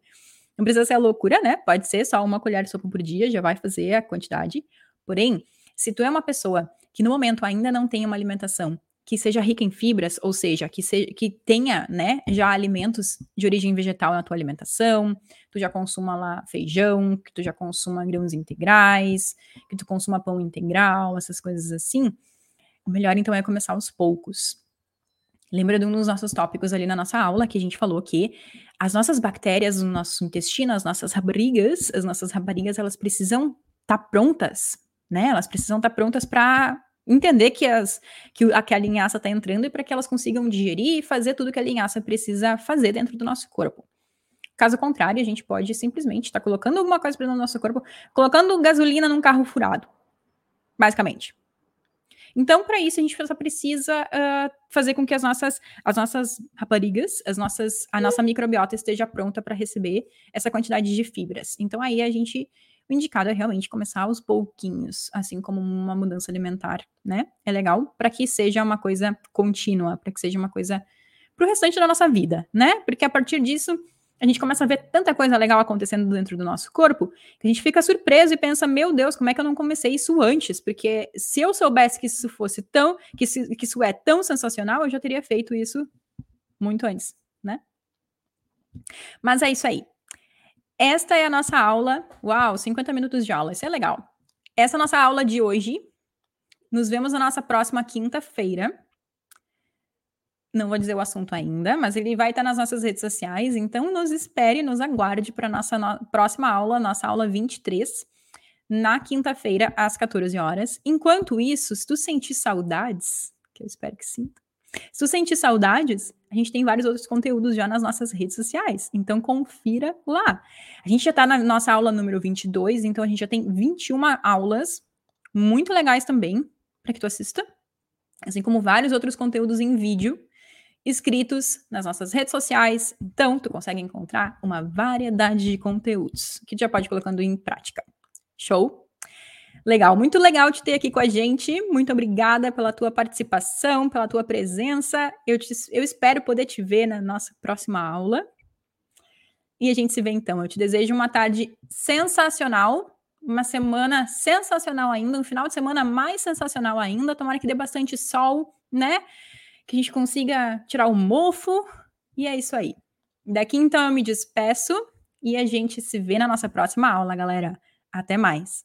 Speaker 1: Não precisa ser a loucura, né? Pode ser só uma colher de sopa por dia, já vai fazer a quantidade. Porém, se tu é uma pessoa que no momento ainda não tem uma alimentação que seja rica em fibras, ou seja, que, se, que tenha, né, já alimentos de origem vegetal na tua alimentação, tu já consuma lá feijão, que tu já consuma grãos integrais, que tu consuma pão integral, essas coisas assim. O melhor então é começar aos poucos. Lembra de um dos nossos tópicos ali na nossa aula que a gente falou que as nossas bactérias no nosso intestino, as nossas raparigas, as nossas raparigas, elas precisam estar tá prontas, né? Elas precisam estar tá prontas para entender que, as, que, a, que a linhaça está entrando e para que elas consigam digerir e fazer tudo que a linhaça precisa fazer dentro do nosso corpo. Caso contrário, a gente pode simplesmente estar tá colocando alguma coisa para do nosso corpo, colocando gasolina num carro furado, basicamente. Então, para isso, a gente só precisa uh, fazer com que as nossas, as nossas raparigas, as nossas, a nossa microbiota esteja pronta para receber essa quantidade de fibras. Então, aí a gente o indicado é realmente começar aos pouquinhos, assim como uma mudança alimentar, né? É legal para que seja uma coisa contínua, para que seja uma coisa para o restante da nossa vida, né? Porque a partir disso a gente começa a ver tanta coisa legal acontecendo dentro do nosso corpo que a gente fica surpreso e pensa: meu Deus, como é que eu não comecei isso antes? Porque se eu soubesse que isso fosse tão, que, que isso é tão sensacional, eu já teria feito isso muito antes, né? Mas é isso aí. Esta é a nossa aula. Uau, 50 minutos de aula, isso é legal. Essa é a nossa aula de hoje. Nos vemos na nossa próxima quinta-feira. Não vou dizer o assunto ainda, mas ele vai estar nas nossas redes sociais. Então, nos espere, nos aguarde para a nossa no... próxima aula, nossa aula 23, na quinta-feira, às 14 horas. Enquanto isso, se tu sentir saudades, que eu espero que sinta, se tu sentir saudades, a gente tem vários outros conteúdos já nas nossas redes sociais. Então, confira lá. A gente já está na nossa aula número 22, então a gente já tem 21 aulas muito legais também para que tu assista, assim como vários outros conteúdos em vídeo escritos nas nossas redes sociais. Então, tu consegue encontrar uma variedade de conteúdos que tu já pode ir colocando em prática. Show? Legal, muito legal te ter aqui com a gente. Muito obrigada pela tua participação, pela tua presença. Eu, te, eu espero poder te ver na nossa próxima aula. E a gente se vê então. Eu te desejo uma tarde sensacional, uma semana sensacional ainda, um final de semana mais sensacional ainda. Tomara que dê bastante sol, né? Que a gente consiga tirar o mofo. E é isso aí. Daqui então eu me despeço e a gente se vê na nossa próxima aula, galera. Até mais.